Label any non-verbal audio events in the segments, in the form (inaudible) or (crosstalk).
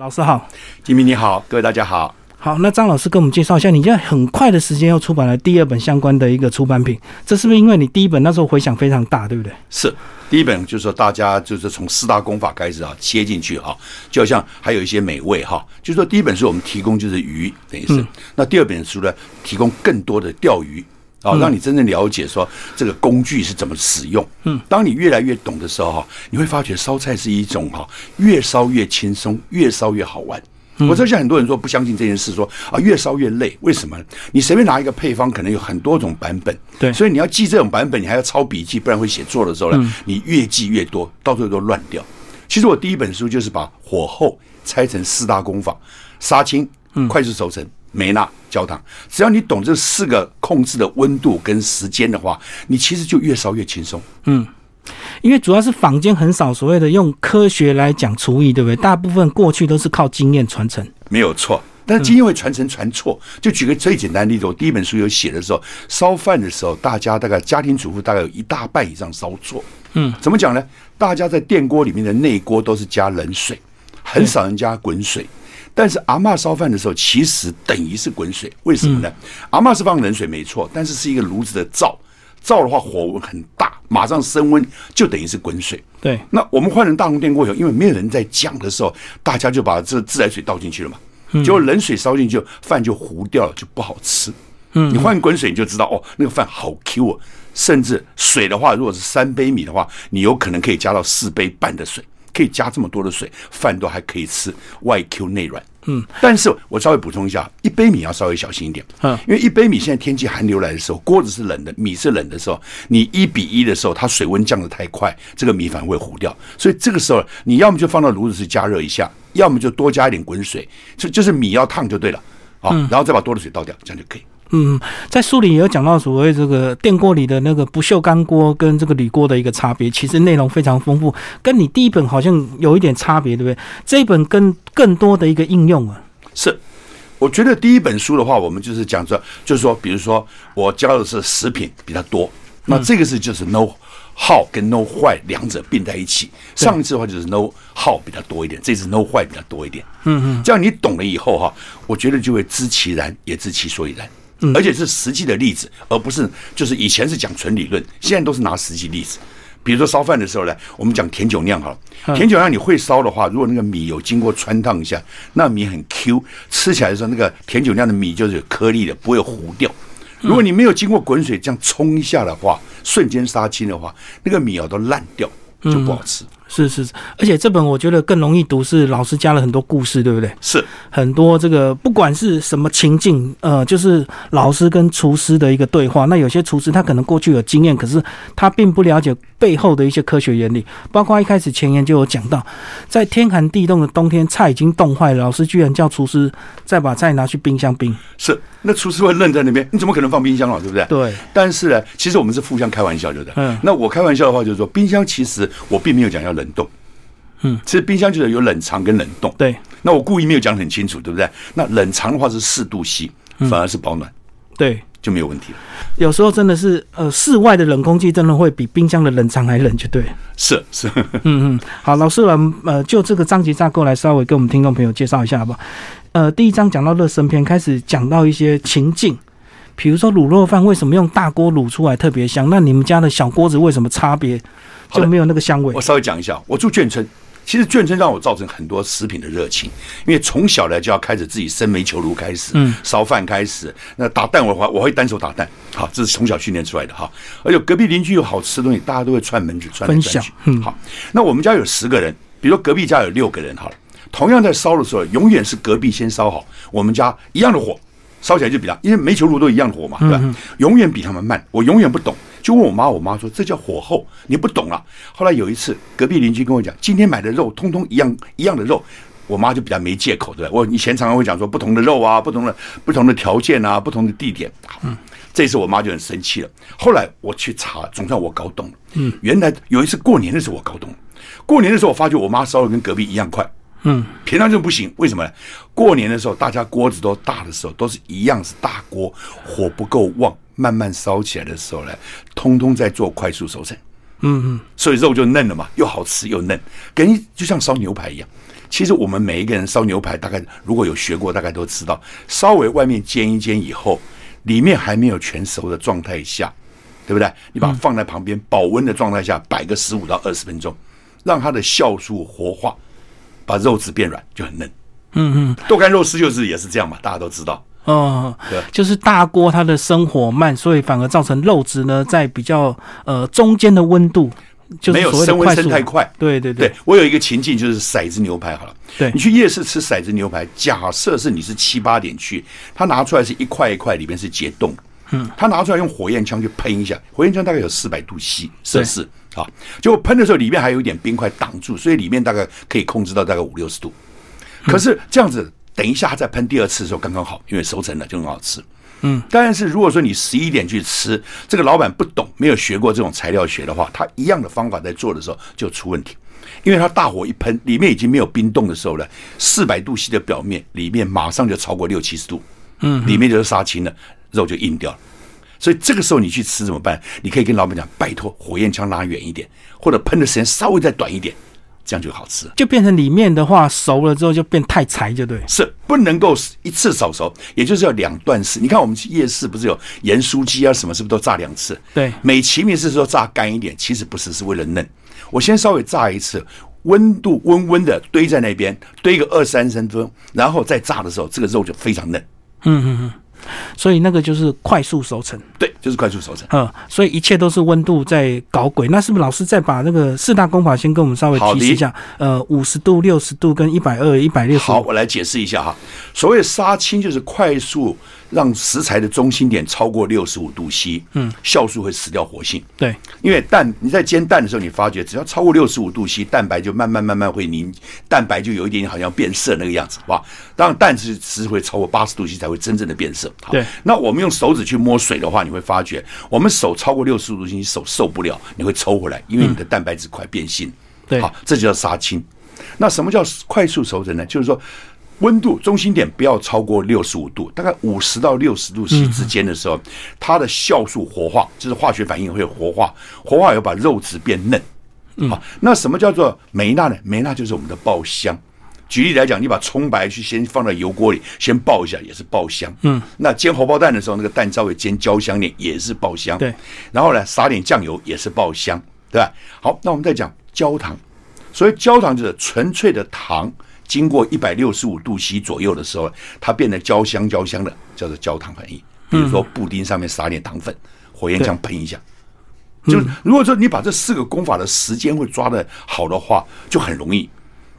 老师好，金明你好，各位大家好。好，那张老师跟我们介绍一下，你现在很快的时间又出版了第二本相关的一个出版品，这是不是因为你第一本那时候回响非常大，对不对？是，第一本就是说大家就是从四大功法开始啊切进去哈，就好像还有一些美味哈，就是说第一本书我们提供就是鱼，等于是，那第二本书呢提供更多的钓鱼。哦，让你真正了解说这个工具是怎么使用。嗯，当你越来越懂的时候哈，你会发觉烧菜是一种哈，越烧越轻松，越烧越好玩。我知道像很多人说不相信这件事，说啊越烧越累，为什么？你随便拿一个配方，可能有很多种版本。对，所以你要记这种版本，你还要抄笔记，不然会写错的时候呢，你越记越多，到最后都乱掉。其实我第一本书就是把火候拆成四大功法：杀青、快速熟成。梅纳焦糖，只要你懂这四个控制的温度跟时间的话，你其实就越烧越轻松。嗯，因为主要是坊间很少所谓的用科学来讲厨艺，对不对？大部分过去都是靠经验传承。没有错，但是经验会传承传错。就举个最简单的例子，我第一本书有写的时候，烧饭的时候，大家大概家庭主妇大概有一大半以上烧错。嗯，怎么讲呢？大家在电锅里面的内锅都是加冷水，很少人加滚水。但是阿妈烧饭的时候，其实等于是滚水，为什么呢？阿妈是放冷水没错，但是是一个炉子的灶，灶的话火温很大，马上升温就等于是滚水。对，那我们换成大红电锅以后，因为没有人在讲的时候，大家就把这自来水倒进去了嘛，结果冷水烧进去，饭就糊掉了，就不好吃。嗯，你换滚水你就知道哦，那个饭好 Q 啊，甚至水的话，如果是三杯米的话，你有可能可以加到四杯半的水。可以加这么多的水，饭都还可以吃，外 Q 内软。嗯，但是我稍微补充一下，一杯米要稍微小心一点。嗯，因为一杯米现在天气寒流来的时候，锅子是冷的，米是冷的时候，你一比一的时候，它水温降的太快，这个米反而会糊掉。所以这个时候，你要么就放到炉子去加热一下，要么就多加一点滚水，就就是米要烫就对了。好，然后再把多的水倒掉，这样就可以。嗯，在书里也有讲到所谓这个电锅里的那个不锈钢锅跟这个铝锅的一个差别，其实内容非常丰富，跟你第一本好像有一点差别，对不对？这一本跟更多的一个应用啊。是，我觉得第一本书的话，我们就是讲说，就是说，比如说我教的是食品比较多，那这个是就是 know how 跟 know 坏两者并在一起。上一次的话就是 know how 比较多一点，这次 know 坏比较多一点。嗯嗯，这样你懂了以后哈，我觉得就会知其然也知其所以然。而且是实际的例子，而不是就是以前是讲纯理论，现在都是拿实际例子。比如说烧饭的时候呢，我们讲甜酒酿好了，甜酒酿你会烧的话，如果那个米有经过穿烫一下，那米很 Q，吃起来的时候那个甜酒酿的米就是有颗粒的，不会糊掉。如果你没有经过滚水这样冲一下的话，瞬间杀青的话，那个米啊都烂掉，就不好吃。是是，而且这本我觉得更容易读，是老师加了很多故事，对不对？是很多这个不管是什么情境，呃，就是老师跟厨师的一个对话。那有些厨师他可能过去有经验，可是他并不了解背后的一些科学原理。包括一开始前言就有讲到，在天寒地冻的冬天，菜已经冻坏了，老师居然叫厨师再把菜拿去冰箱冰。是，那厨师会愣在那边，你怎么可能放冰箱了，对不对？对。但是呢，其实我们是互相开玩笑，对不对？嗯。那我开玩笑的话就是说，冰箱其实我并没有讲要冷。冻，嗯，其实冰箱就是有冷藏跟冷冻。对，那我故意没有讲很清楚，对不对？那冷藏的话是四度 C，反而是保暖，对，就没有问题了。有时候真的是，呃，室外的冷空气真的会比冰箱的冷藏还冷，就对。是是，嗯嗯。好，老师，我们呃就这个章节架构来稍微跟我们听众朋友介绍一下，好不好？呃，第一章讲到热身篇，开始讲到一些情境，比如说卤肉饭为什么用大锅卤出来特别香？那你们家的小锅子为什么差别？就没有那个香味。我稍微讲一下，我住眷村，其实眷村让我造成很多食品的热情，因为从小呢就要开始自己生煤球炉开始，嗯，烧饭开始，那打蛋我话我会单手打蛋，好，这是从小训练出来的哈。而且隔壁邻居有好吃的东西，大家都会串门子串分享。嗯，好，那我们家有十个人，比如说隔壁家有六个人，好了，同样在烧的时候，永远是隔壁先烧好，我们家一样的火烧起来就比较，因为煤球炉都一样的火嘛，对吧？永远比他们慢，我永远不懂。就问我妈，我妈说这叫火候，你不懂了。后来有一次，隔壁邻居跟我讲，今天买的肉通通一样一样的肉，我妈就比较没借口，对我以前常常会讲说，不同的肉啊，不同的不同的条件啊，不同的地点。嗯，这次我妈就很生气了。后来我去查，总算我搞懂了。嗯，原来有一次过年的时候我搞懂了。过年的时候我发觉我妈烧的跟隔壁一样快。嗯，平常就不行，为什么呢？过年的时候大家锅子都大的时候，都是一样是大锅，火不够旺。慢慢烧起来的时候呢，通通在做快速熟成，嗯嗯，所以肉就嫩了嘛，又好吃又嫩，跟就像烧牛排一样。其实我们每一个人烧牛排，大概如果有学过，大概都知道，稍微外面煎一煎以后，里面还没有全熟的状态下，对不对？你把它放在旁边，保温的状态下摆个十五到二十分钟，让它的酵素活化，把肉质变软，就很嫩。嗯嗯，豆干肉丝就是也是这样嘛，大家都知道。哦对，就是大锅它的生火慢，所以反而造成肉质呢在比较呃中间的温度，就是没有升温升太快。对对对我有一个情境就是骰子牛排好了，对你去夜市吃骰子牛排，假设是你是七八点去，他拿出来是一块一块，里面是结冻，嗯，他拿出来用火焰枪去喷一下，火焰枪大概有四百度 C 摄氏啊，结果喷的时候里面还有一点冰块挡住，所以里面大概可以控制到大概五六十度，可是这样子等一下他再喷第二次的时候刚刚好，因为熟成了就很好吃。嗯，但是如果说你十一点去吃，这个老板不懂，没有学过这种材料学的话，他一样的方法在做的时候就出问题，因为他大火一喷，里面已经没有冰冻的时候呢，四百度 C 的表面里面马上就超过六七十度，嗯，里面就是杀青了，肉就硬掉了。所以这个时候你去吃怎么办？你可以跟老板讲，拜托火焰枪拉远一点，或者喷的时间稍微再短一点，这样就好吃了。就变成里面的话熟了之后就变太柴，就对。是不能够一次炒熟，也就是要两段式。你看我们去夜市不是有盐酥鸡啊什么，是不是都炸两次？对美其名是说炸干一点，其实不是，是为了嫩。我先稍微炸一次，温度温温的堆在那边，堆个二三十分钟，然后再炸的时候，这个肉就非常嫩。所以那个就是快速熟成。对，就是快速熟成。嗯，所以一切都是温度在搞鬼。那是不是老师再把那个四大功法先跟我们稍微好的提示一下？呃，五十度、六十度跟一百二、一百六十好，我来解释一下哈。所谓杀青，就是快速让食材的中心点超过六十五度 C，嗯，酵素会死掉活性。对，因为蛋你在煎蛋的时候，你发觉只要超过六十五度 C，蛋白就慢慢慢慢会凝，蛋白就有一点点好像变色那个样子，哇！当然蛋是是会超过八十度 C 才会真正的变色。好对，那我们用手指去摸水的话，你会发觉我们手超过六十五度 C，你手受不了，你会抽回来，因为你的蛋白质快变性。对好，这就叫杀青。那什么叫快速熟成呢？就是说。温度中心点不要超过六十五度，大概五十到六十度 C 之间的时候，它的酵素活化，就是化学反应会活化，活化以后把肉质变嫩。好，那什么叫做梅纳呢？梅纳就是我们的爆香。举例来讲，你把葱白去先放在油锅里，先爆一下，也是爆香。嗯，那煎荷包蛋的时候，那个蛋稍微煎焦香点，也是爆香。对，然后呢，撒点酱油也是爆香，对吧？好，那我们再讲焦糖。所以焦糖就是纯粹的糖，经过一百六十五度 C 左右的时候，它变得焦香焦香的，叫做焦糖反应。比如说布丁上面撒点糖粉，火焰枪喷一下。就是如果说你把这四个功法的时间会抓得好的话，就很容易。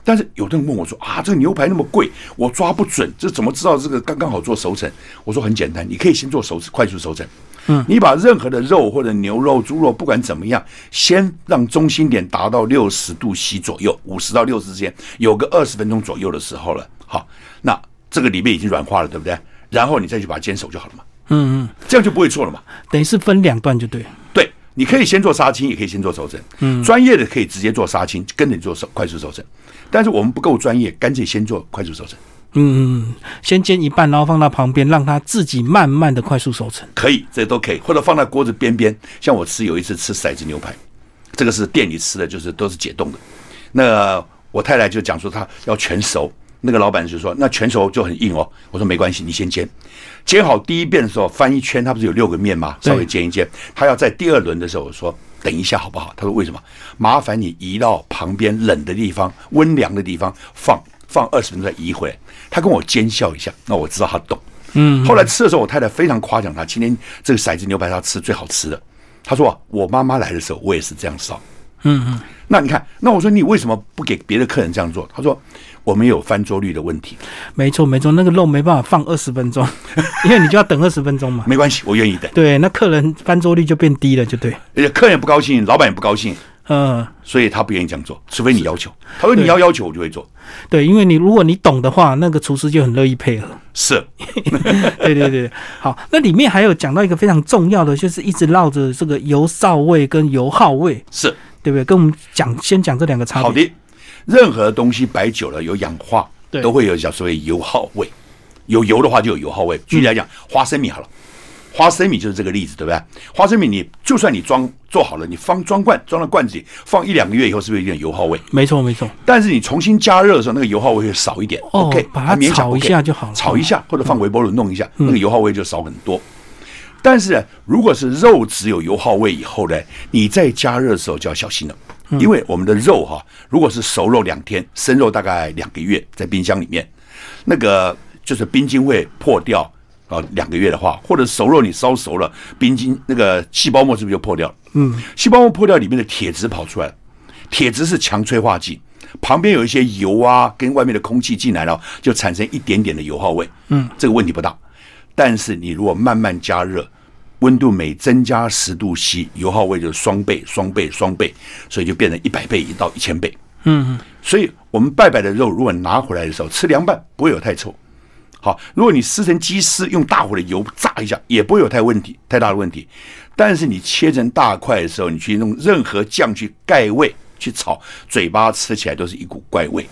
但是有的人问我说啊，这个牛排那么贵，我抓不准，这怎么知道这个刚刚好做熟成？我说很简单，你可以先做熟快速熟成。嗯，你把任何的肉或者牛肉、猪肉，不管怎么样，先让中心点达到六十度 C 左右，五十到六十之间，有个二十分钟左右的时候了。好，那这个里面已经软化了，对不对？然后你再去把它煎熟就好了嘛。嗯嗯，这样就不会错了嘛。等于是分两段就对。对，你可以先做杀青，也可以先做熟成。嗯，专业的可以直接做杀青，跟着你做熟快速熟成。但是我们不够专业，干脆先做快速熟成。嗯，先煎一半，然后放到旁边，让它自己慢慢的快速熟成。可以，这都可以，或者放在锅子边边。像我吃有一次吃骰子牛排，这个是店里吃的，就是都是解冻的。那我太太就讲说她要全熟，那个老板就说那全熟就很硬哦。我说没关系，你先煎，煎好第一遍的时候翻一圈，它不是有六个面吗？稍微煎一煎。他要在第二轮的时候，我说等一下好不好？他说为什么？麻烦你移到旁边冷的地方、温凉的地方放放二十分钟再移回来。他跟我奸笑一下，那我知道他懂。嗯，后来吃的时候，我太太非常夸奖他，今天这个骰子牛排他吃最好吃的。他说、啊、我妈妈来的时候，我也是这样烧。嗯嗯，那你看，那我说你为什么不给别的客人这样做？他说我们有翻桌率的问题，没错没错，那个肉没办法放二十分钟，(laughs) 因为你就要等二十分钟嘛。没关系，我愿意等。对，那客人翻桌率就变低了，就对。而且客人不高兴，老板也不高兴，嗯，所以他不愿意这样做，除非你要求。他说你要要求，我就会做。对，因为你如果你懂的话，那个厨师就很乐意配合。是，(laughs) 对对对，好，那里面还有讲到一个非常重要的，就是一直绕着这个油臊味跟油耗味，是对不对？跟我们讲，先讲这两个差别。好的。任何东西摆久了有氧化，对都会有叫所谓油耗味。有油的话就有油耗味。举例来讲，花生米好了，花生米就是这个例子，对不对？花生米你就算你装做好了，你放装罐装到罐子里，放一两个月以后，是不是有点油耗味？没错没错。但是你重新加热的时候，那个油耗味会少一点。哦 OK，把它勉炒一下就好了嗯炒一下或者放微波炉弄一下，那个油耗味就少很多。但是呢，如果是肉只有油耗味以后呢，你在加热的时候就要小心了，嗯因为我们的肉哈，如果是熟肉两天，生肉大概两个月在冰箱里面，那个就是冰晶会破掉啊，两个月的话，或者熟肉你烧熟了，冰晶那个细胞膜是不是就破掉了？嗯，细胞膜破掉，里面的铁质跑出来了，铁质是强催化剂。旁边有一些油啊，跟外面的空气进来了，就产生一点点的油耗味。嗯，这个问题不大。但是你如果慢慢加热，温度每增加十度 C，油耗味就是双倍、双倍、双倍，所以就变成一百倍到一千倍。嗯，所以我们拜拜的肉，如果拿回来的时候吃凉拌，不会有太臭。好，如果你撕成鸡丝，用大火的油炸一下，也不会有太问题，太大的问题。但是你切成大块的时候，你去用任何酱去盖味去炒，嘴巴吃起来都是一股怪味。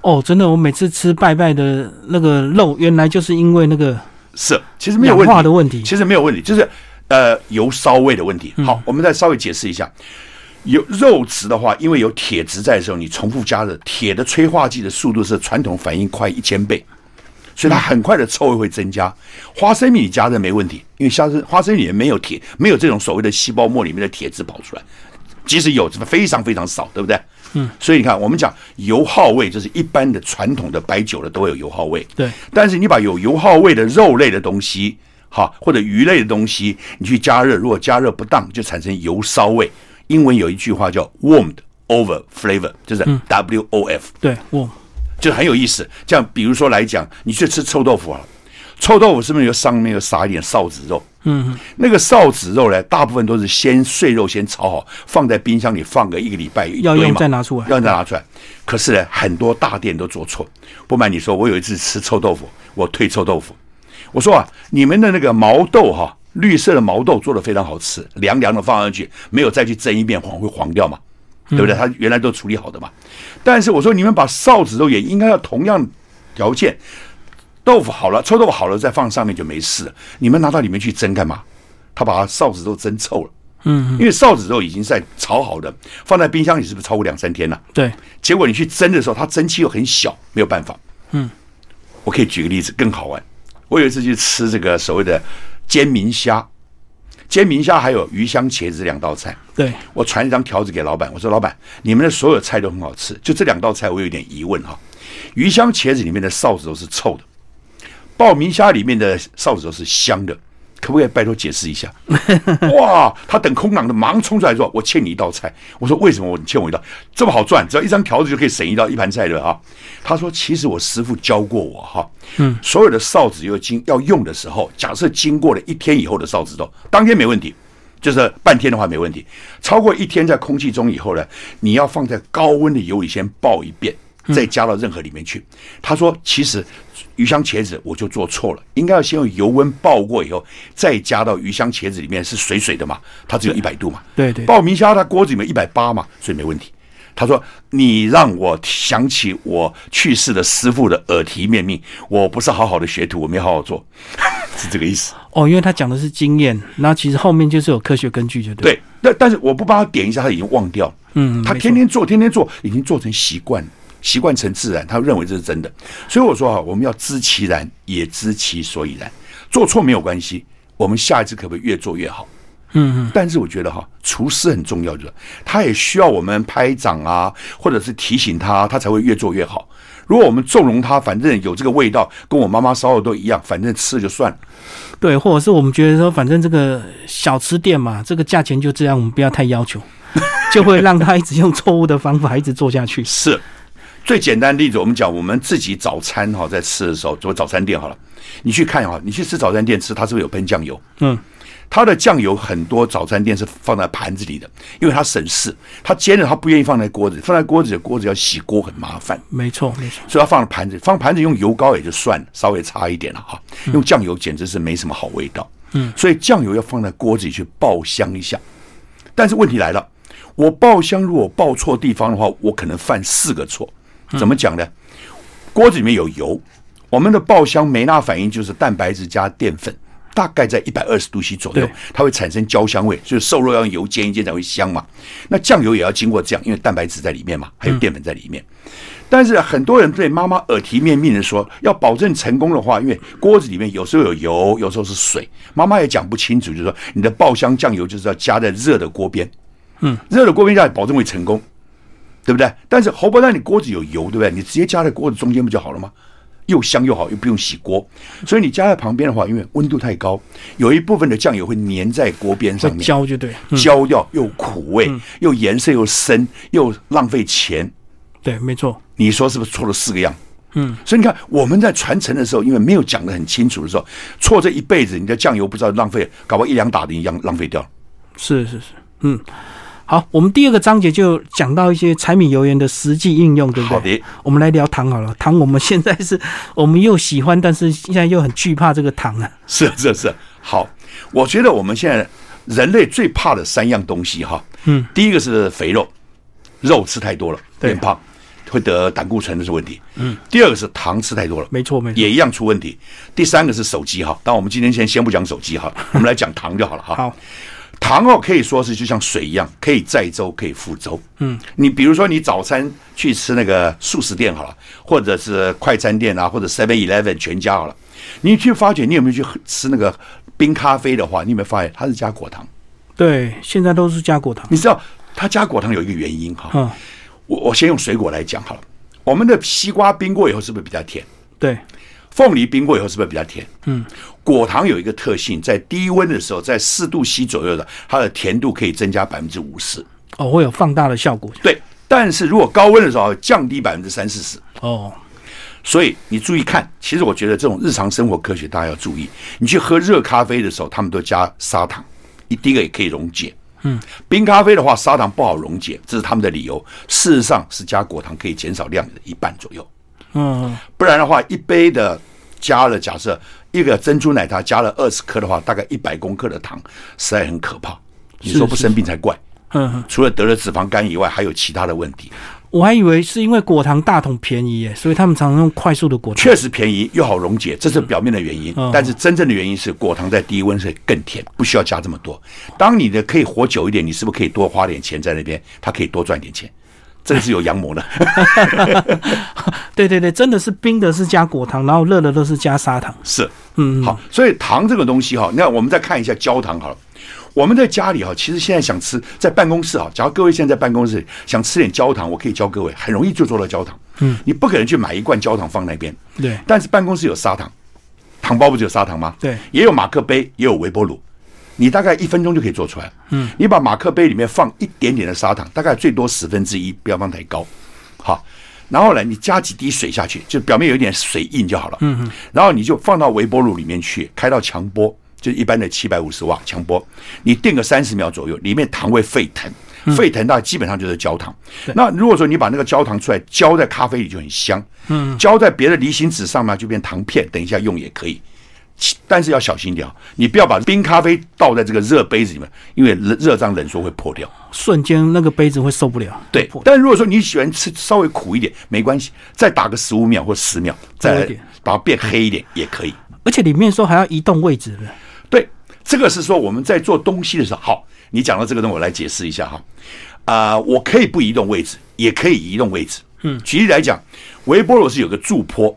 哦，真的，我每次吃拜拜的那个肉，原来就是因为那个是，其实没有问氧化题的问题。其实没有问题，就是呃油烧味的问题。好，我们再稍微解释一下。有肉质的话，因为有铁质在的时候，你重复加热，铁的催化剂的速度是传统反应快一千倍，所以它很快的臭味会增加。花生米加热没问题，因为花生花生米里面没有铁，没有这种所谓的细胞膜里面的铁质跑出来，即使有，非常非常少，对不对？嗯，所以你看，我们讲油耗味，就是一般的传统的白酒的都会有油耗味。对，但是你把有油耗味的肉类的东西，哈，或者鱼类的东西，你去加热，如果加热不当，就产生油烧味。英文有一句话叫 warmed over flavor，就是 W O F，、对，我就很有意思。这样，比如说来讲，你去吃臭豆腐啊，臭豆腐是不是有上面有撒一点臊子肉？嗯，那个臊子肉呢，大部分都是先碎肉先炒好，放在冰箱里放个一个礼拜，一要用再拿出来。要再拿出来。可是呢，很多大店都做错。不瞒你说，我有一次吃臭豆腐，我退臭豆腐。我说啊，你们的那个毛豆哈、绿色的毛豆做的非常好吃，凉凉的放上去，没有再去蒸一遍，黄会黄掉嘛，对不对？他原来都处理好的嘛。但是我说，你们把臊子肉也应该要同样条件，豆腐好了，臭豆腐好了再放上面就没事了。你们拿到里面去蒸干嘛？他把它臊子肉蒸臭了。嗯，因为臊子肉已经在炒好的，放在冰箱里是不是超过两三天了？对，结果你去蒸的时候，它蒸汽又很小，没有办法。嗯，我可以举个例子，更好玩。我有一次去吃这个所谓的煎明虾，煎明虾还有鱼香茄子两道菜。对，我传一张条子给老板，我说：“老板，你们的所有菜都很好吃，就这两道菜我有点疑问哈。鱼香茄子里面的臊子都是臭的，爆明虾里面的臊子都是香的，可不可以拜托解释一下？” (laughs) 哇，他等空档的马上冲出来说：“我欠你一道菜。”我说：“为什么我欠我一道？这么好赚，只要一张条子就可以省一道一盘菜的啊？”他说：“其实我师傅教过我哈，嗯，所有的臊子油经要用的时候，假设经过了一天以后的臊子肉，当天没问题。”就是半天的话没问题，超过一天在空气中以后呢，你要放在高温的油里先爆一遍，再加到任何里面去。他说，其实鱼香茄子我就做错了，应该要先用油温爆过以后，再加到鱼香茄子里面是水水的嘛，它只有一百度嘛。对对爆明虾它锅子里面一百八嘛，所以没问题。他说：“你让我想起我去世的师傅的耳提面命，我不是好好的学徒，我没好好做，(laughs) 是这个意思。”哦，因为他讲的是经验，那其实后面就是有科学根据，就对。对，但但是我不帮他点一下，他已经忘掉了。嗯，他天天做，天天做，已经做成习惯了，习惯成自然，他认为这是真的。所以我说哈，我们要知其然，也知其所以然。做错没有关系，我们下一次可不可以越做越好？嗯嗯，但是我觉得哈，厨师很重要，就是他也需要我们拍掌啊，或者是提醒他，他才会越做越好。如果我们纵容他，反正有这个味道，跟我妈妈烧的都一样，反正吃了就算了。对，或者是我们觉得说，反正这个小吃店嘛，这个价钱就这样，我们不要太要求，(laughs) 就会让他一直用错误的方法一直做下去。是最简单的例子，我们讲我们自己早餐哈，在吃的时候，做早餐店好了，你去看哈，你去吃早餐店吃，它是不是有喷酱油？嗯，它的酱油很多早餐店是放在盘子里的，因为它省事，它煎了它不愿意放在锅子，放在锅子里锅子要洗锅很麻烦。没错没错。所以它放在盘子，放盘子用油膏也就算了，稍微差一点了哈。用酱油简直是没什么好味道。嗯，所以酱油要放在锅子里去爆香一下。但是问题来了，我爆香如果爆错地方的话，我可能犯四个错。怎么讲呢？锅子里面有油，我们的爆香梅纳反应就是蛋白质加淀粉，大概在一百二十度 C 左右，它会产生焦香味，就是瘦肉要用油煎一煎才会香嘛。那酱油也要经过这样，因为蛋白质在里面嘛，还有淀粉在里面。但是很多人对妈妈耳提面命的说，要保证成功的话，因为锅子里面有时候有油，有时候是水，妈妈也讲不清楚，就是说你的爆香酱油就是要加在热的锅边，嗯，热的锅边下保证会成功，对不对？但是荷包蛋你锅子有油，对不对？你直接加在锅子中间不就好了吗？又香又好，又不用洗锅，所以你加在旁边的话，因为温度太高，有一部分的酱油会粘在锅边上面，焦就对，嗯，焦掉又苦味，又颜色又深，又浪费钱。对，没错，你说是不是错了四个样？嗯，所以你看我们在传承的时候，因为没有讲的很清楚的时候，错这一辈子，你的酱油不知道浪费，搞不好一两打的一样浪费掉了。是是是，嗯。好，我们第二个章节就讲到一些柴米油盐的实际应用，对不对？好的，我们来聊糖好了。糖我们现在是我们又喜欢，但是现在又很惧怕这个糖啊。是是是，好，我觉得我们现在人类最怕的三样东西哈，嗯，第一个是肥肉，肉吃太多了对变胖，会得胆固醇的是问题，嗯，第二个是糖吃太多了，没错没错。也一样出问题，第三个是手机哈，但我们今天先先不讲手机哈，我们来讲糖就好了哈。好，糖哦，可以说是就像水一样，可以载舟，可以覆舟。嗯，你比如说你早餐去吃那个素食店好了，或者是快餐店啊，或者 Seven Eleven 全家好了，你去发觉你有没有去吃那个冰咖啡的话，你有没有发现它是加果糖？对，现在都是加果糖。你知道它加果糖有一个原因哈。嗯，我我先用水果来讲好了，我们的西瓜冰过以后是不是比较甜？对，凤梨冰过以后是不是比较甜？嗯，果糖有一个特性，在低温的时候，在四度 C 左右的，它的甜度可以增加百分之五十。哦，会有放大的效果。对，但是如果高温的时候降低百分之三四十，哦，所以你注意看，其实我觉得这种日常生活科学大家要注意。你去喝热咖啡的时候，他们都加砂糖，一第一个也可以溶解。嗯，冰咖啡的话，砂糖不好溶解，这是他们的理由。事实上是加果糖可以减少量的一半左右。嗯，不然的话，一杯的加了，假设一个珍珠奶茶加了二十克的话，大概一百公克的糖，实在很可怕。你说不生病才怪。嗯嗯，除了得了脂肪肝以外，还有其他的问题。我还以为是因为果糖大桶便宜耶，所以他们常常用快速的果糖。确实便宜又好溶解，这是表面的原因。嗯但是真正的原因是果糖在低温是更甜，不需要加这么多。当你的可以活久一点，你是不是可以多花点钱在那边？它可以多赚点钱，这个是有阳谋的。(laughs) 对对对，真的是冰的是加果糖，然后热的都是加砂糖。是，嗯，好，所以糖这个东西哈，那我们再看一下焦糖好了。我们在家里哈，其实现在想吃，在办公室哈，假如各位现在在办公室想吃点焦糖，我可以教各位，很容易就做到焦糖。嗯，你不可能去买一罐焦糖放那边，对但是办公室有砂糖，糖包不就有砂糖吗？对也有马克杯，也有微波炉，你大概一分钟就可以做出来。嗯，你把马克杯里面放一点点的砂糖，大概最多十分之一，不要放太高。好，然后呢，你加几滴水下去，就表面有一点水印就好了。嗯嗯，然后你就放到微波炉里面去，开到强波，就一般的七百五十瓦强波，你定个三十秒左右，里面糖会沸腾。沸腾，那基本上就是焦糖。那如果说你把那个焦糖出来浇在咖啡里，就很香。嗯，浇在别的离心纸上呢，就变糖片。等一下用也可以。其但是要小心一点啊，你不要把冰咖啡倒在这个热杯子里面，因为热热胀冷缩会破掉。瞬间那个杯子会受不了。对，但如果说你喜欢吃稍微苦一点，没关系，再打个十五秒或十秒，再来点把它变黑一点也可以。而且里面说还要移动位置的。对，这个是说我们在做东西的时候，好，你讲到这个东西，我来解释一下哈。啊、我可以不移动位置，也可以移动位置。嗯，举例来讲，微波炉是有个驻波，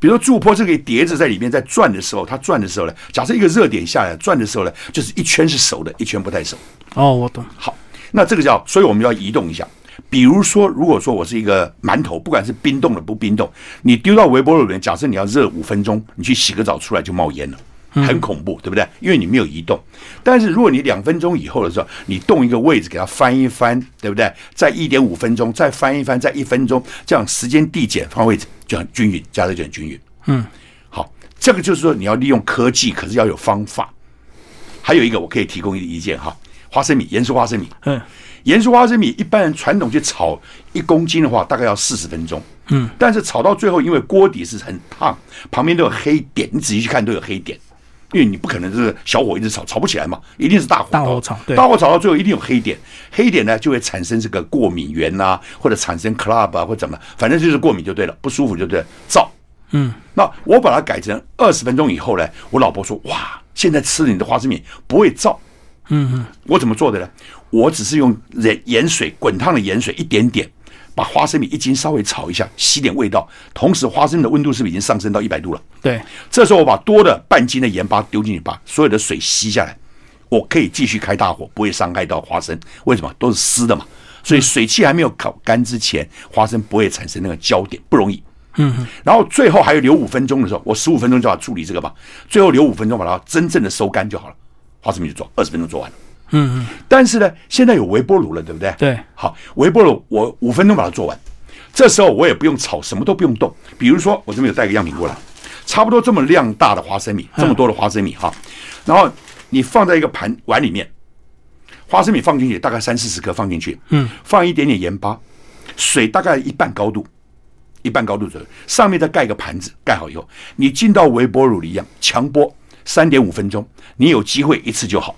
比如说驻坡这个碟子在里面在转的时候，它转的时候呢，假设一个热点下来转的时候呢，就是一圈是熟的，一圈不太熟。哦，我懂。好，那这个叫，所以我们要移动一下。比如说，如果说我是一个馒头，不管是冰冻的不冰冻，你丢到微波炉里面，假设你要热五分钟，你去洗个澡出来就冒烟了，很恐怖，对不对？因为你没有移动。但是如果你两分钟以后的时候，你动一个位置给它翻一翻，对不对？在一点五分钟，再翻一翻，在一分钟，这样时间递减，放位置就很均匀，加热就很均匀。嗯，好，这个就是说你要利用科技，可是要有方法。还有一个我可以提供一意见哈，花生米，盐酥花生米。嗯，盐酥花生米一般人传统去炒一公斤的话，大概要四十分钟。嗯，但是炒到最后，因为锅底是很烫，旁边都有黑点，你仔细去看都有黑点，因为你不可能是小火一直炒，炒不起来嘛，一定是大火大火炒对大火炒到最后一定有黑点，黑点呢就会产生这个过敏源呐、或者产生 club 啊，或怎么，反正就是过敏就对了，不舒服就对了，燥。嗯，那我把它改成二十分钟以后呢，我老婆说哇，现在吃了你的花生米不会燥。嗯嗯，我怎么做的呢？我只是用盐盐水滚烫的盐水一点点，把花生米一斤稍微炒一下，吸点味道。同时，花生米的温度是不是已经上升到一百度了？对，这时候我把多的半斤的盐巴丢进去，把所有的水吸下来，我可以继续开大火，不会伤害到花生。为什么？都是湿的嘛，所以水汽还没有烤干之前，花生不会产生那个焦点，不容易。嗯，然后最后还有留五分钟的时候，我十五分钟就要处理这个吧，最后留五分钟把它真正的收干就好了。花生米就做，二十分钟做完了。嗯嗯，但是呢，现在有微波炉了，对不对？对，好，微波炉我五分钟把它做完，这时候我也不用炒，什么都不用动。比如说，我这边有带个样品过来，差不多这么量大的花生米，这么多的花生米哈，然后你放在一个盘碗里面，花生米放进去，大概三四十克放进去，嗯，放一点点盐巴，水大概一半高度，一半高度左右，上面再盖个盘子，盖好以后，你进到微波炉里一样强波三点五分钟，你有机会一次就好。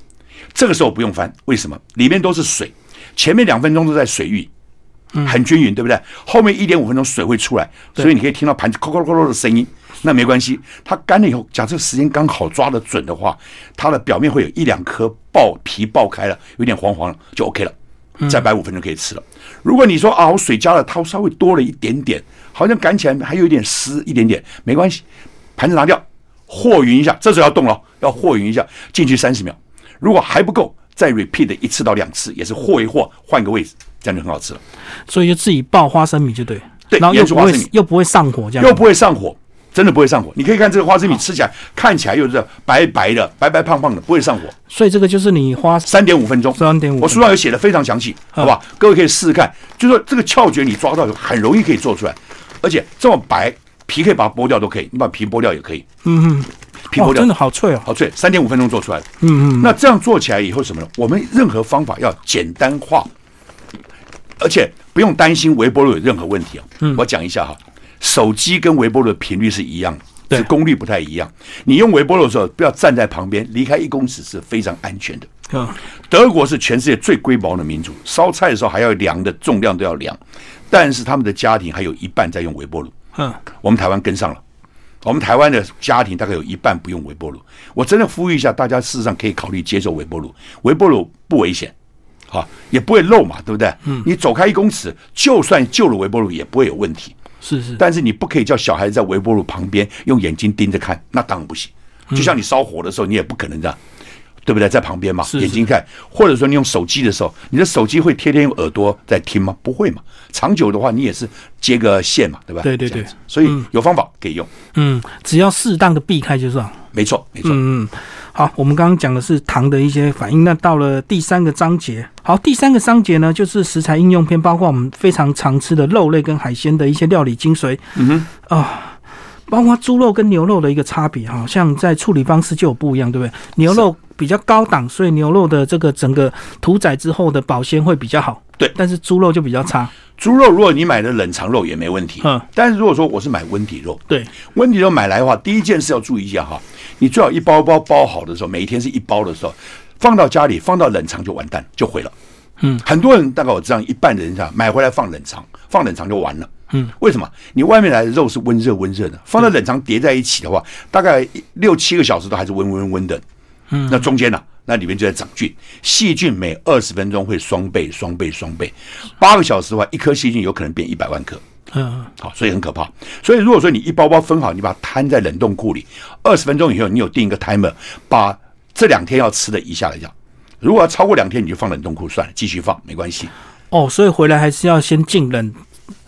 这个时候不用翻，为什么？里面都是水，前面两分钟都在水域，很均匀，对不对？后面一点五分钟水会出来，所以你可以听到盘子咯咯咯咯的声音。那没关系，它干了以后，假设时间刚好抓得准的话，它的表面会有一两颗爆皮爆开了，有点黄黄了，就 OK 了。再摆五分钟可以吃了。如果你说啊，我水加了，它稍微多了一点点，好像擀起来还有一点湿一点点，没关系，盘子拿掉，和匀一下，这时候要动了，要和匀一下，进去三十秒。如果还不够，再 repeat 一次到两次，也是和一和，换个位置，这样就很好吃了。所以就自己爆花生米就对，对然后又不会又不会上火，这样又不会上火，真的不会上火。你可以看这个花生米吃起来，看起来又是白白的、白白胖胖的，不会上火。所以这个就是你花三点五分钟，三点五，我书上有写的非常详细，好不好？各位可以试试看，就说这个窍诀你抓到，很容易可以做出来，而且这么白，皮可以把它剥掉都可以，你把皮剥掉也可以，嗯嗯，真的好脆哦，好脆，三点五分钟做出来了。嗯嗯，那这样做起来以后什么呢？我们任何方法要简单化，而且不用担心微波炉有任何问题啊。嗯我讲一下哈，手机跟微波炉的频率是一样的，对是功率不太一样。你用微波炉的时候，不要站在旁边，离开一公尺是非常安全的。嗯德国是全世界最龟毛的民族，烧菜的时候还要量的重量都要量，但是他们的家庭还有一半在用微波炉。嗯，我们台湾跟上了，我们台湾的家庭大概有一半不用微波炉。我真的呼吁一下，大家事实上可以考虑接受微波炉，微波炉不危险，好也不会漏嘛，对不对？嗯，你走开一公尺，就算救了微波炉也不会有问题。是是，但是你不可以叫小孩子在微波炉旁边用眼睛盯着看，那当然不行。就像你烧火的时候，你也不可能这样，对不对？在旁边嘛，眼睛看，或者说你用手机的时候，你的手机会天天用耳朵在听吗？不会嘛。长久的话，你也是接个线嘛，对吧？对对对所以有方法可以用，嗯，只要适当的避开就算。没错，没错。嗯嗯，好，我们刚刚讲的是糖的一些反应，那到了第三个章节，好，第三个章节呢就是食材应用篇，包括我们非常常吃的肉类跟海鲜的一些料理精髓嗯哼，啊。包括猪肉跟牛肉的一个差别，好像在处理方式就有不一样，对不对？牛肉比较高档，所以牛肉的这个整个屠宰之后的保鲜会比较好。对但是猪肉就比较差。猪肉如果你买的冷藏肉也没问题，嗯，但是如果说我是买温体肉，对，温体肉买来的话，第一件事要注意一下哈，你最好一包包包好的时候，每一天是一包的时候，放到家里放到冷藏就完蛋，就毁了。嗯，很多人大概我知道一半的人讲买回来放冷藏，放冷藏就完了。嗯，为什么？你外面来的肉是温热温热的，放在冷藏叠在一起的话，大概六七个小时都还是温温温的。嗯，那中间呢、那里面就在长菌，细菌每二十分钟会双倍、双倍、双倍，八个小时的话，一颗细菌有可能变一百万颗。嗯，好，所以很可怕。所以如果说你一包包分好，你把它摊在冷冻库里，二十分钟以后，你有定一个 timer，把这两天要吃的移下来讲。如果要超过两天，你就放冷冻库算了，继续放没关系。哦，所以回来还是要先进冷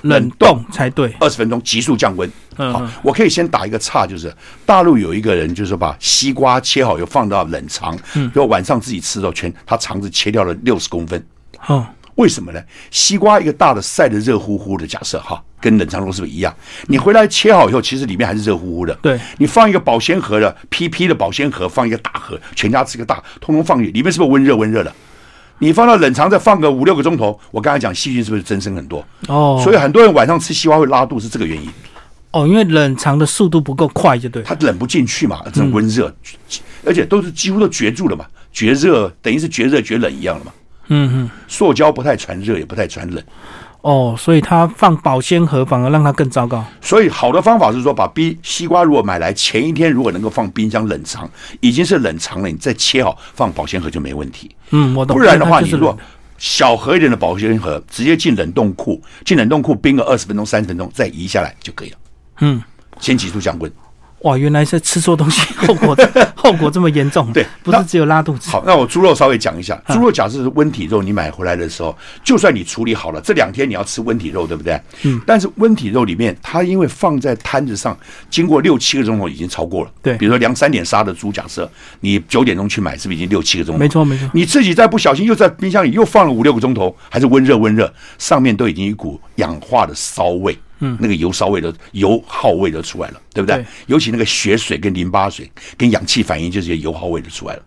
冷冻才对。二十分钟急速降温。好我可以先打一个岔，就是大陆有一个人，就是把西瓜切好，又放到冷藏，嗯就晚上自己吃的时候，全他肠子切掉了六十公分。哦，为什么呢？西瓜一个大的晒得热乎乎的，假设哈，跟冷藏肉是不是一样？你回来切好以后，其实里面还是热乎乎的。对你放一个保鲜盒的 PP 的保鲜盒，放一个大盒，全家吃个大，通通放进去，里面是不是温热温热的？你放到冷藏再放个五六个钟头，我刚才讲细菌是不是增生很多？哦，所以很多人晚上吃西瓜会拉肚，是这个原因。哦，因为冷藏的速度不够快，就对。它冷不进去嘛，这种温热，而且都是几乎都绝住了嘛，绝热等于是绝热绝冷一样了嘛。嗯嗯，塑胶不太传热，也不太传冷。哦，所以它放保鲜盒反而让它更糟糕。所以好的方法是说，把冰西瓜如果买来前一天如果能够放冰箱冷藏，已经是冷藏了，你再切好放保鲜盒就没问题。嗯，我懂。不然的话，你如果小盒一点的保鲜盒，直接进冷冻库，进冷冻库冰个二十分钟、三十分钟，再移下来就可以了。嗯，先急速降温。哇，原来是吃错东西，后果 (laughs) 后果这么严重。对不是只有拉肚子。好，那我猪肉稍微讲一下。猪肉假设是温体肉，你买回来的时候，就算你处理好了，这两天你要吃温体肉，对不对？嗯。但是温体肉里面，它因为放在摊子上，经过六七个钟头已经超过了。对比如说两三点杀的猪，假设你九点钟去买，是不是已经六七个钟头？没错没错你自己再不小心又在冰箱里又放了五六个钟头，还是温热温热，上面都已经一股氧化的骚味。嗯，那个油烧味都油耗味都出来了，对不对？对尤其那个血水跟淋巴水跟氧气反应，就是些油耗味就出来了。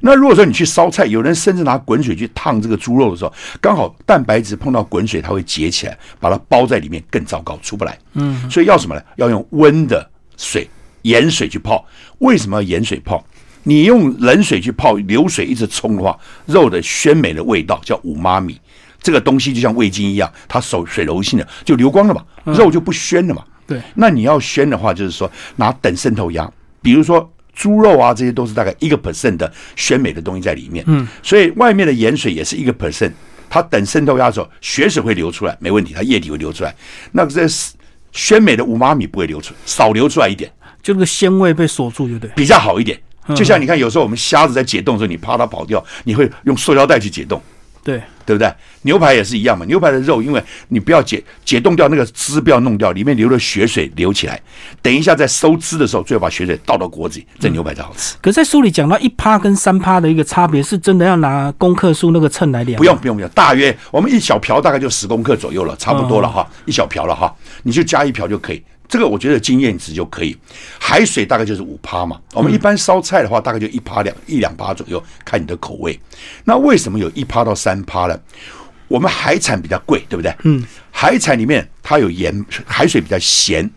那如果说你去烧菜，有人甚至拿滚水去烫这个猪肉的时候，刚好蛋白质碰到滚水，它会结起来，把它包在里面，更糟糕，出不来。嗯，所以要什么呢？要用温的水、盐水去泡。为什么要盐水泡？你用冷水去泡，流水一直冲的话，肉的鲜美的味道叫五妈米，这个东西就像味精一样，它手水柔性的就流光了嘛，肉就不鲜了嘛。对那你要鲜的话，就是说拿等渗透压，比如说猪肉啊，这些都是大概一个 percent 的鲜美的东西在里面。嗯，所以外面的盐水也是一个 percent，它等渗透压的时候，血水会流出来，没问题，它液体会流出来。那这鲜美的五妈米不会流出，少流出来一点就那个鲜味被锁住，就对。比较好一点。就像你看，有时候我们虾子在解冻的时候，你怕它跑掉，你会用塑料袋去解冻。对，对不对？牛排也是一样嘛。牛排的肉，因为你不要解解冻掉那个汁，不要弄掉，里面流的血水流起来。等一下在收汁的时候，最后把血水倒到锅子里，这牛排才好吃。可是在书里讲到一趴跟三趴的一个差别，是真的要拿公克数那个秤来量？不用不用不用，大约我们一小瓢大概就十公克左右了，差不多了哈，一小瓢了哈，你就加一瓢就可以。这个我觉得经验值就可以。海水大概就是五趴嘛，我们一般烧菜的话，大概就一趴两一两趴左右，看你的口味。那为什么有一趴到三趴呢？我们海产比较贵，对不对？嗯，海产里面它有盐，海水比较咸。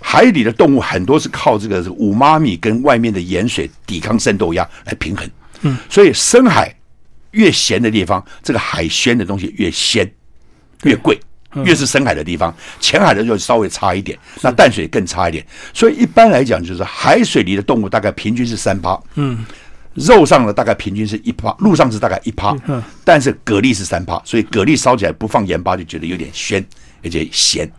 海里的动物很多是靠这个五妈咪跟外面的盐水抵抗渗透压来平衡。嗯，所以深海越咸的地方，这个海鲜的东西越鲜，越贵。越是深海的地方，浅海的就稍微差一点，那淡水更差一点。所以一般来讲，就是海水里的动物大概平均是三趴，嗯，肉上的大概平均是一趴，陆上是大概一趴，嗯但是蛤蜊是三趴，所以蛤蜊烧起来不放盐巴就觉得有点鲜，而且咸。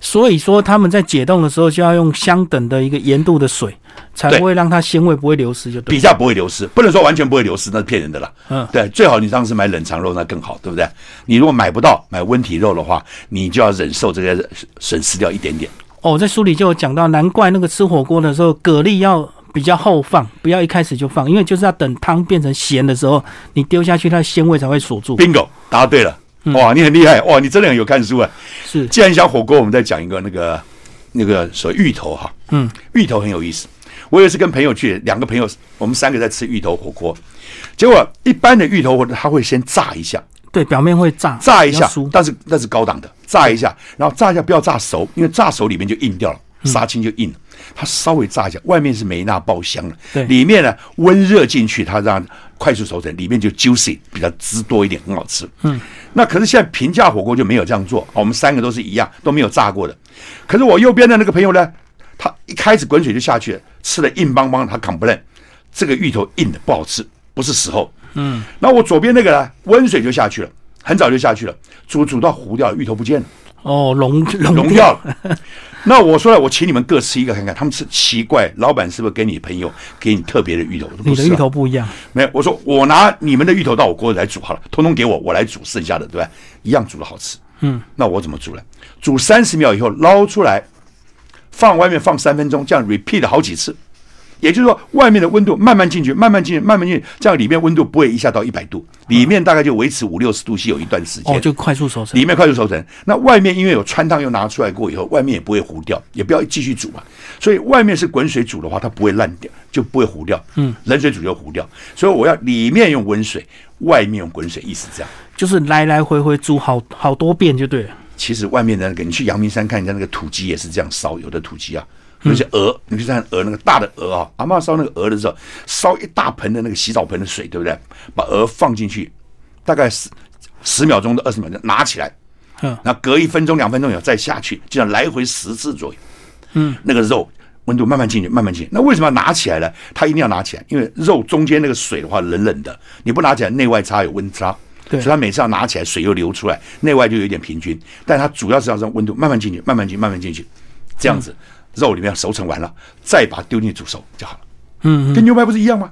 所以说他们在解冻的时候就要用相等的一个盐度的水，才不会让它鲜味不会流失，就对比。较不会流失，不能说完全不会流失，那是骗人的啦。嗯对，最好你当时买冷藏肉那更好，对不对？你如果买不到买温体肉的话，你就要忍受这个损失掉一点点。哦，在书里就有讲到，难怪那个吃火锅的时候，蛤蜊要比较后放，不要一开始就放，因为就是要等汤变成咸的时候，你丢下去，它的鲜味才会锁住。bingo，答对了。哇，你很厉害哇！你真的很有看书啊。是，既然讲火锅，我们再讲一个那个那个所谓芋头哈。嗯，芋头很有意思。我有一次跟朋友去，两个朋友，我们三个在吃芋头火锅，结果一般的芋头火锅它会先炸一下，对，表面会炸，炸一下但是那是高档的，炸一下，然后炸一下不要炸熟，因为炸熟里面就硬掉了，杀青就硬了。它稍微炸一下，外面是梅纳爆香了，对里面呢温热进去，它让快速熟成，里面就 juicy，比较汁多一点，很好吃。嗯，那可是现在平价火锅就没有这样做，我们三个都是一样，都没有炸过的。可是我右边的那个朋友呢，他一开始滚水就下去了，吃的硬邦邦，他 complain 这个芋头硬的不好吃，不是时候。嗯，那我左边那个呢，温水就下去了，很早就下去了，煮煮到糊掉了，芋头不见了。哦，融融融掉了。那我说了，我请你们各吃一个看看。他们吃奇怪，老板是不是给你朋友给你特别的芋头？你的芋头不一样，没有。我说我拿你们的芋头到我锅里来煮好了，通通给我，我来煮剩下的，对吧？一样煮的好吃。嗯，那我怎么煮呢？煮三十秒以后捞出来，放外面放三分钟，这样 repeat 好几次。也就是说，外面的温度慢慢进去，慢慢进去，慢慢进去，这样里面温度不会一下到一百度，里面大概就维持五六十度 C 有一段时间。哦，就快速熟成。里面快速熟成。那外面因为有穿烫，又拿出来过以后，外面也不会糊掉，也不要继续煮嘛。所以外面是滚水煮的话，它不会烂掉，就不会糊掉。嗯，冷水煮就糊掉。所以我要里面用温水，外面用滚水，意思这样。就是来来回回煮好好多遍就对了。其实外面的那个，你去阳明山看人家那个土鸡也是这样烧，有的土鸡啊。那些鹅，你去看鹅，那个大的鹅啊，阿嬷烧那个鹅的时候，烧一大盆的那个洗澡盆的水，对不对？把鹅放进去，大概十十秒钟到二十秒钟，拿起来，嗯那隔一分钟、两分钟以后再下去，这样来回十次左右。嗯，那个肉温度慢慢进去，慢慢进去。那为什么要拿起来呢？它一定要拿起来，因为肉中间那个水的话冷冷的，你不拿起来，内外差有温差。对所以它每次要拿起来，水又流出来，内外就有点平均。但它主要是要让温度慢慢进去，慢慢进，慢慢进去，这样子、肉里面熟成完了，再把它丢进去煮熟就好了。嗯，跟牛排不是一样吗？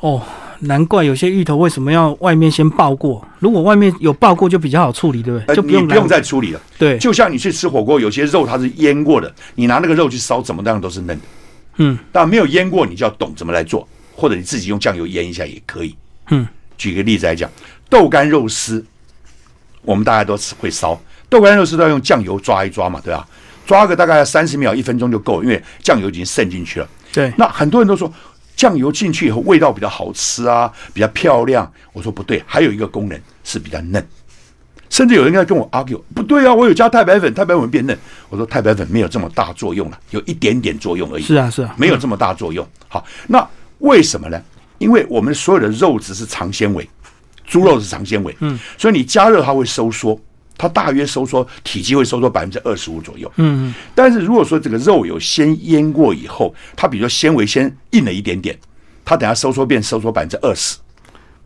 哦，难怪有些芋头为什么要外面先爆过？如果外面有爆过，就比较好处理，对不对？就不用你不用再处理了。对，就像你去吃火锅，有些肉它是腌过的，你拿那个肉去烧，怎么样都是嫩的。嗯但没有腌过，你就要懂怎么来做，或者你自己用酱油腌一下也可以。嗯，举个例子来讲，豆干肉丝，我们大家都吃会烧豆干肉丝都要用酱油抓一抓嘛，对吧？抓个大概三十秒、一分钟就够，因为酱油已经渗进去了。对，那很多人都说酱油进去以后味道比较好吃啊，比较漂亮。我说不对，还有一个功能是比较嫩。甚至有人在跟我 argue，不对啊，我有加太白粉，太白粉变嫩。我说太白粉没有这么大作用了，有一点点作用而已。是啊是啊，没有这么大作用。好，那为什么呢？因为我们所有的肉质是长纤维，猪肉是长纤维，嗯，所以你加热它会收缩，它大约收缩体积会收缩百分之二十五左右，嗯嗯，但是如果说这个肉有先腌过以后，它比如说纤维先硬了一点点，它等下收缩变收缩百分之二十，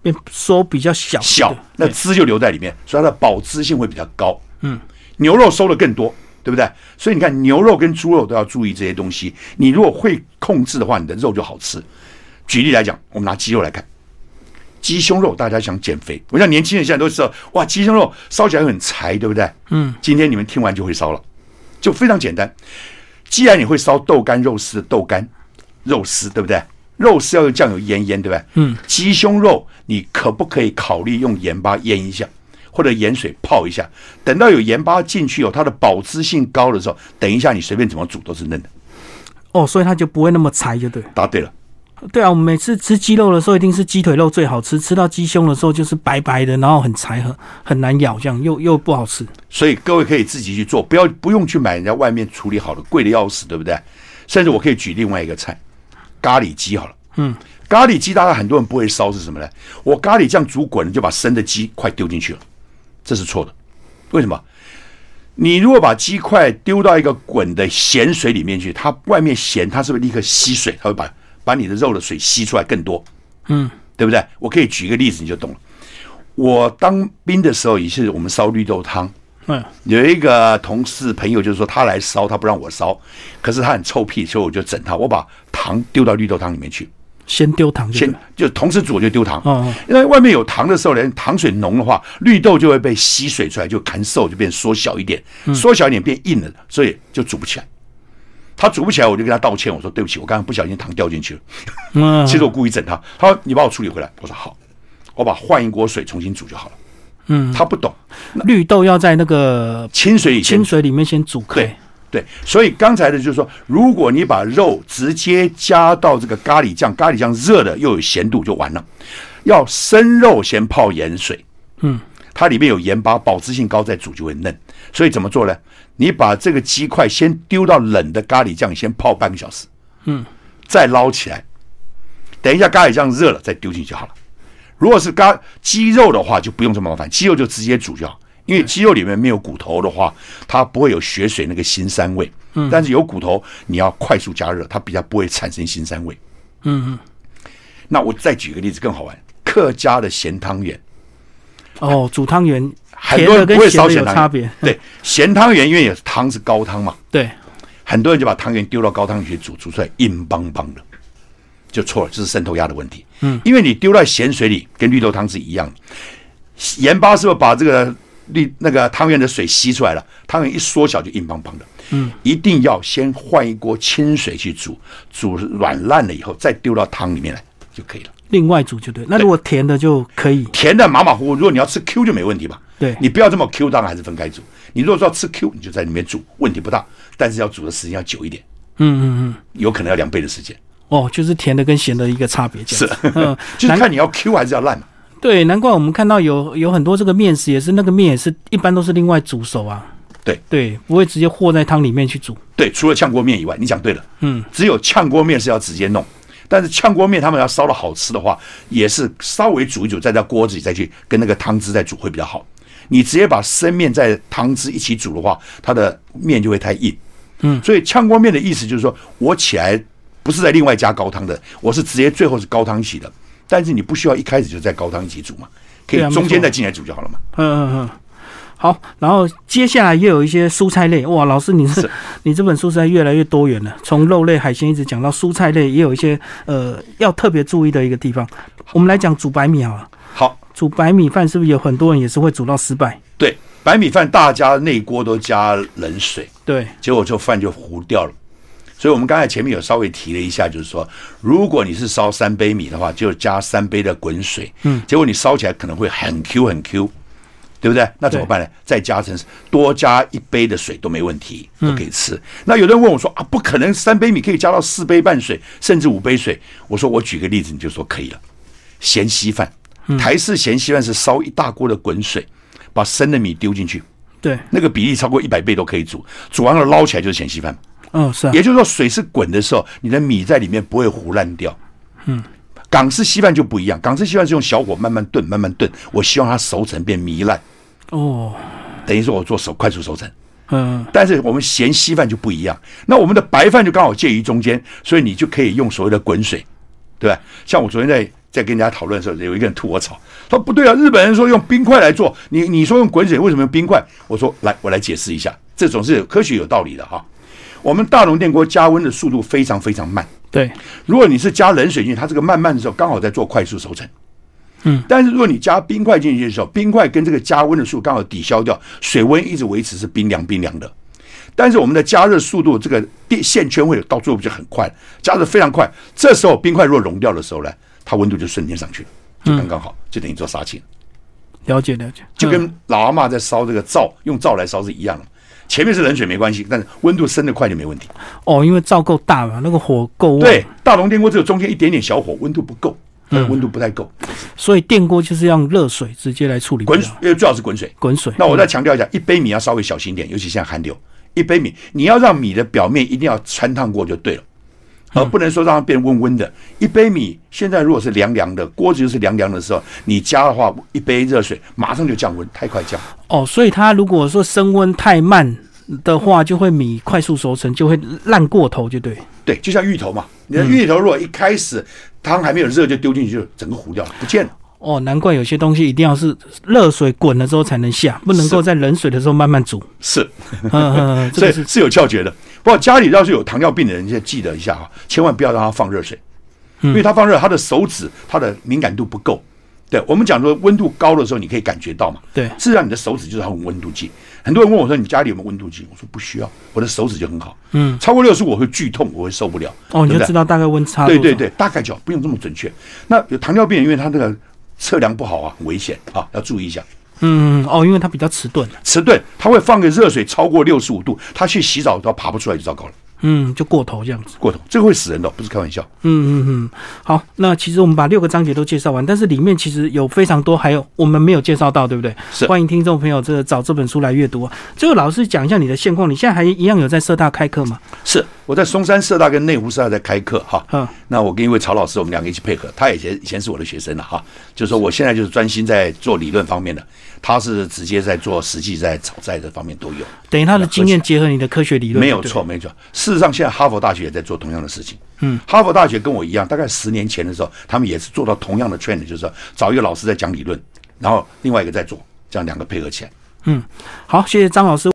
变收比较小小，那汁就留在里面，所以它的保汁性会比较高。嗯，牛肉收的更多，对不对？所以你看牛肉跟猪肉都要注意这些东西。你如果会控制的话，你的肉就好吃。举例来讲，我们拿鸡肉来看，鸡胸肉大家想减肥，我想年轻人现在都知道，哇，鸡胸肉烧起来很柴，对不对？嗯，今天你们听完就会烧了，就非常简单。既然你会烧豆干肉丝的豆干肉丝，对不对？肉丝要用酱油腌腌，对不对？嗯，鸡胸肉你可不可以考虑用盐巴腌一下，或者盐水泡一下？等到有盐巴进去有它的保质性高的时候，等一下你随便怎么煮都是嫩的。哦，所以它就不会那么柴，就对。答对了，对啊，我们每次吃鸡肉的时候，一定是鸡腿肉最好吃，吃到鸡胸的时候就是白白的，然后很柴，很很难咬，这样又又不好吃。所以各位可以自己去做，不要不用去买人家外面处理好的，贵的要死，对不对？甚至我可以举另外一个菜，咖喱鸡好了。嗯，咖喱鸡大家很多人不会烧是什么呢？我咖喱酱煮滚了，就把生的鸡块丢进去了，这是错的。为什么？你如果把鸡块丢到一个滚的咸水里面去，它外面咸，它是不是立刻吸水？它会把把你的肉的水吸出来更多，嗯，对不对？我可以举一个例子，你就懂了。我当兵的时候也是我们烧绿豆汤，嗯，有一个同事朋友就是说他来烧，他不让我烧，可是他很臭屁，所以我就整他，我把糖丢到绿豆汤里面去，先丢糖先就同时煮我就丢糖，哦哦。因为外面有糖的时候呢，糖水浓的话，绿豆就会被吸水出来，就砍瘦就变缩小一点，缩小一点变硬了，所以就煮不起来。他煮不起来，我就跟他道歉，我说对不起，我刚刚不小心糖掉进去了。嗯，(laughs) 其实我故意整他，他说你把我处理回来，我说好，我把换一锅水重新煮就好了。嗯，他不懂，绿豆要在那个清水里先清水里面先煮开对。对，所以刚才的就是说，如果你把肉直接加到这个咖喱酱，咖喱酱热的又有咸度就完了。要生肉先泡盐水，嗯，它里面有盐巴，保质性高，再煮就会嫩。所以怎么做呢？你把这个鸡块先丢到冷的咖喱酱，先泡半个小时，嗯，再捞起来，等一下咖喱酱热了再丢进去就好了。如果是咖鸡肉的话，就不用这么麻烦，鸡肉就直接煮就好。因为鸡肉里面没有骨头的话，它不会有血水那个腥膻味。嗯，但是有骨头，你要快速加热，它比较不会产生腥膻味。嗯嗯。那我再举个例子更好玩，客家的咸汤圆，哦，煮汤圆很多人不会烧咸汤差别。(laughs) 对，咸汤圆因为也是汤是高汤嘛，对，很多人就把汤圆丢到高汤里去煮，煮出来硬邦邦的，就错了，这是渗透压的问题。嗯，因为你丢在咸水里，跟绿豆汤是一样的，盐巴是不是把这个绿那个汤圆的水吸出来了？汤圆一缩小就硬邦邦的。嗯，一定要先换一锅清水去煮，煮软烂了以后再丢到汤里面来就可以了。另外煮就对。那如果甜的就可以。甜的马马虎虎，如果你要吃 Q 就没问题吧？对你不要这么 Q，当然还是分开煮。你如果说要吃 Q，你就在里面煮，问题不大，但是要煮的时间要久一点，嗯嗯嗯。有可能要两倍的时间。哦，就是甜的跟咸的一个差别，这是 (laughs) 就是看你要 Q 还是要烂嘛。对，难怪我们看到有有很多这个面食也是那个面也是一般都是另外煮熟啊。对对，不会直接和在汤里面去煮。对，除了炝锅面以外，你讲对了，嗯，只有炝锅面是要直接弄。但是炝锅面他们要烧的好吃的话，也是稍微煮一煮，再在锅子里再去跟那个汤汁再煮会比较好。你直接把生面在汤汁一起煮的话，它的面就会太硬。嗯，所以炝锅面的意思就是说我起来不是在另外加高汤的，我是直接最后是高汤一起的。但是你不需要一开始就在高汤一起煮嘛，可以中间再进来煮就好了嘛。嗯嗯嗯。好，然后接下来又有一些蔬菜类，哇，老师你是是。你这本书实在越来越多元了，从肉类、海鲜一直讲到蔬菜类，也有一些呃要特别注意的一个地方。我们来讲煮白米好了，好，煮白米饭是不是有很多人也是会煮到失败？对，白米饭大家内锅都加冷水，对，结果就饭就糊掉了。所以我们刚才前面有稍微提了一下，就是说，如果你是烧三杯米的话，就加三杯的滚水，嗯，结果你烧起来可能会很 Q 很 Q，对不对？那怎么办呢？再加成多加一杯的水都没问题，都可以吃。那有人问我说啊，不可能三杯米可以加到四杯半水，甚至五杯水。我说我举个例子，你就说可以了。咸稀饭，台式咸稀饭是烧一大锅的滚水，把生的米丢进去，对，那个比例超过一百倍都可以煮，煮完了捞起来就是咸稀饭。哦，是啊，也就是说，水是滚的时候，你的米在里面不会糊烂掉。嗯，港式稀饭就不一样，港式稀饭是用小火慢慢炖，慢慢炖。我希望它熟成变糜烂，哦，等于说我做手快速熟成。嗯，但是我们咸稀饭就不一样，那我们的白饭就刚好介于中间，所以你就可以用所谓的滚水，对吧？像我昨天在在跟人家讨论的时候，有一个人吐我槽，他说不对啊，日本人说用冰块来做，你你说用滚水，为什么用冰块？我说来，我来解释一下，这种是科学有道理的哈。我们大龙电锅加温的速度非常非常慢，对，如果你是加冷水进去，它这个慢慢的时候刚好在做快速熟成。嗯，但是如果你加冰块进去的时候，冰块跟这个加温的速度刚好抵消掉，水温一直维持是冰凉冰凉的。但是我们的加热速度，这个电线圈会到最后就很快，加热非常快。这时候冰块如果融掉的时候呢，它温度就瞬间上去了，就刚刚好，就等于做杀青，了解了解，就跟老阿妈在烧这个灶，用灶来烧是一样的。前面是冷水没关系，但是温度升得快就没问题。哦，因为灶够大嘛，那个火够旺，对，大龙电锅只有中间一点点小火，温度不够，它的温度不太够。所以电锅就是要用热水直接来处理滚掉，呃最好是滚水。滚水。那我再强调一下，一杯米要稍微小心点，尤其现在寒流，一杯米你要让米的表面一定要穿烫过就对了，而不能说让它变温温的。一杯米现在如果是凉凉的，锅子又是凉凉的时候，你加的话，一杯热水马上就降温，太快降。哦，所以它如果说升温太慢的话，就会米快速熟成，就会烂过头，就对。对，就像芋头嘛，你的芋头如果一开始汤还没有热就丢进去，就整个糊掉了，不见了。哦，难怪有些东西一定要是热水滚了之后才能下，不能够在冷水的时候慢慢煮。是，嗯嗯嗯，(laughs) 这是所以是有窍诀的。不过家里要是有糖尿病的人，就记得一下啊，千万不要让他放热水，因为他放热，他的手指他的敏感度不够。对我们讲说温度高的时候，你可以感觉到嘛。对事实上你的手指就是它用温度计。很多人问我说：“你家里有没有温度计？”我说：“不需要，我的手指就很好。嗯，超过六十我会剧痛，我会受不了。哦，你就知道大概温差。对对，对，大概就好不用这么准确。那有糖尿病人，因为他那个测量不好啊，很危险啊，要注意一下。嗯嗯哦，因为它比较迟钝，迟钝，他会放个热水超过六十五度，他去洗澡都爬不出来就糟糕了，嗯，就过头这样子。过头，这个会死人的，不是开玩笑。嗯嗯嗯，好，那其实我们把六个章节都介绍完，但是里面其实有非常多，还有我们没有介绍到，对不对？是欢迎听众朋友这找这本书来阅读啊。最后，老师讲一下你的现况，你现在还一样有在社大开课吗？是我在松山社大跟内湖社大在开课哈。嗯，那我跟一位曹老师，我们两个一起配合。他以前以前是我的学生了哈，就是说我现在就是专心在做理论方面的，他是直接在做实际在炒债这方面都有，等于他的经验结合你的科学理论，没有错，。没有错。事实上，现在哈佛大学也在做同样的事情。嗯，哈佛大学跟我一样，大概十年前的时候，他们也是做到同样的 trend，就是说找一个老师在讲理论，然后另外一个在做，这样两个配合起来。嗯好，谢谢张老师。